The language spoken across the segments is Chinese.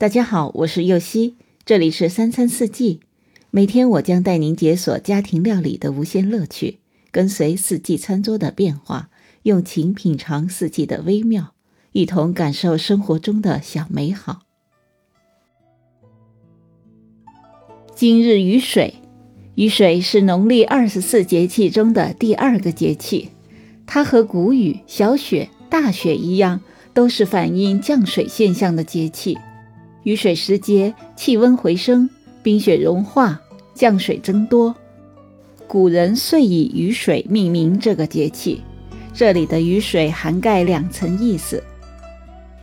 大家好，我是右希，这里是三餐四季。每天我将带您解锁家庭料理的无限乐趣，跟随四季餐桌的变化，用情品尝四季的微妙，一同感受生活中的小美好。今日雨水，雨水是农历二十四节气中的第二个节气，它和谷雨、小雪、大雪一样，都是反映降水现象的节气。雨水时节，气温回升，冰雪融化，降水增多。古人遂以雨水命名这个节气。这里的雨水涵盖两层意思：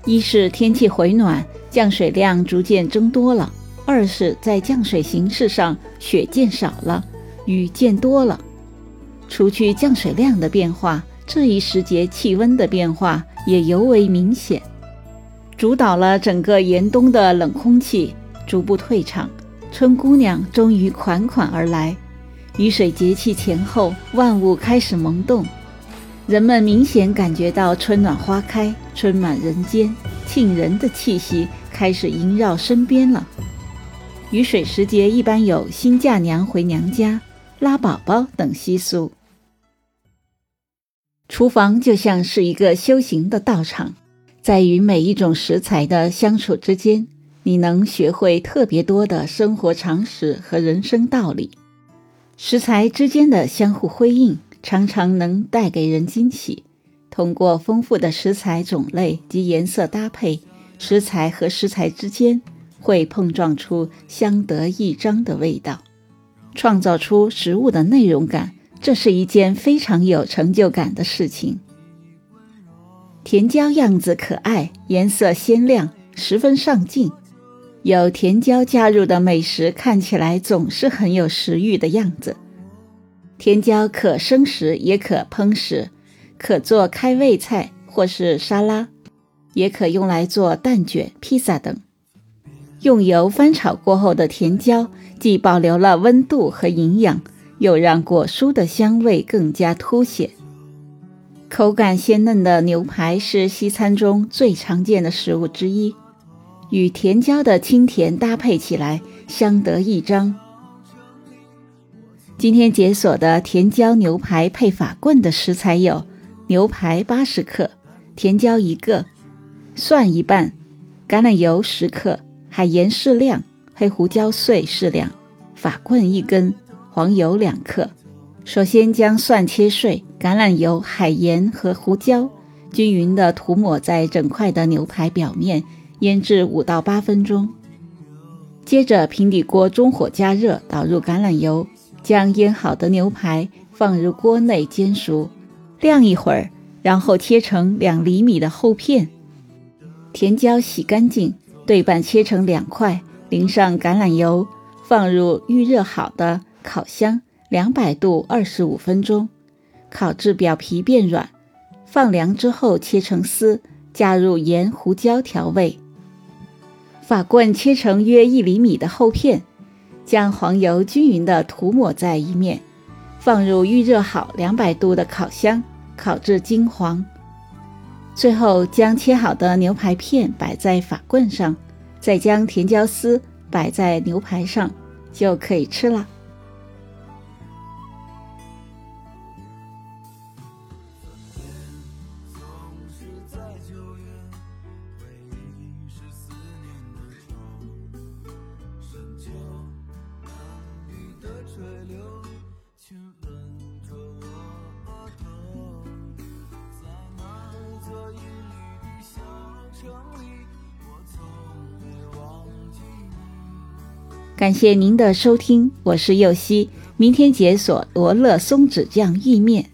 一是天气回暖，降水量逐渐增多了；二是在降水形式上，雪渐少了，雨渐多了。除去降水量的变化，这一时节气温的变化也尤为明显。主导了整个严冬的冷空气逐步退场，春姑娘终于款款而来。雨水节气前后，万物开始萌动，人们明显感觉到春暖花开、春满人间、沁人的气息开始萦绕身边了。雨水时节一般有新嫁娘回娘家、拉宝宝等习俗。厨房就像是一个修行的道场。在与每一种食材的相处之间，你能学会特别多的生活常识和人生道理。食材之间的相互辉映，常常能带给人惊喜。通过丰富的食材种类及颜色搭配，食材和食材之间会碰撞出相得益彰的味道，创造出食物的内容感。这是一件非常有成就感的事情。甜椒样子可爱，颜色鲜亮，十分上镜。有甜椒加入的美食看起来总是很有食欲的样子。甜椒可生食，也可烹食，可做开胃菜或是沙拉，也可用来做蛋卷、披萨等。用油翻炒过后的甜椒，既保留了温度和营养，又让果蔬的香味更加凸显。口感鲜嫩的牛排是西餐中最常见的食物之一，与甜椒的清甜搭配起来，相得益彰。今天解锁的甜椒牛排配法棍的食材有：牛排八十克，甜椒一个，蒜一半，橄榄油十克，海盐适量，黑胡椒碎适量，法棍一根，黄油两克。首先将蒜切碎，橄榄油、海盐和胡椒均匀地涂抹在整块的牛排表面，腌制五到八分钟。接着平底锅中火加热，倒入橄榄油，将腌好的牛排放入锅内煎熟，晾一会儿，然后切成两厘米的厚片。甜椒洗干净，对半切成两块，淋上橄榄油，放入预热好的烤箱。两百度二十五分钟，烤至表皮变软，放凉之后切成丝，加入盐、胡椒调味。法棍切成约一厘米的厚片，将黄油均匀地涂抹在一面，放入预热好两百度的烤箱，烤至金黄。最后将切好的牛排片摆在法棍上，再将甜椒丝摆在牛排上，就可以吃了。感谢您的收听，我是右希，明天解锁罗勒松子酱意面。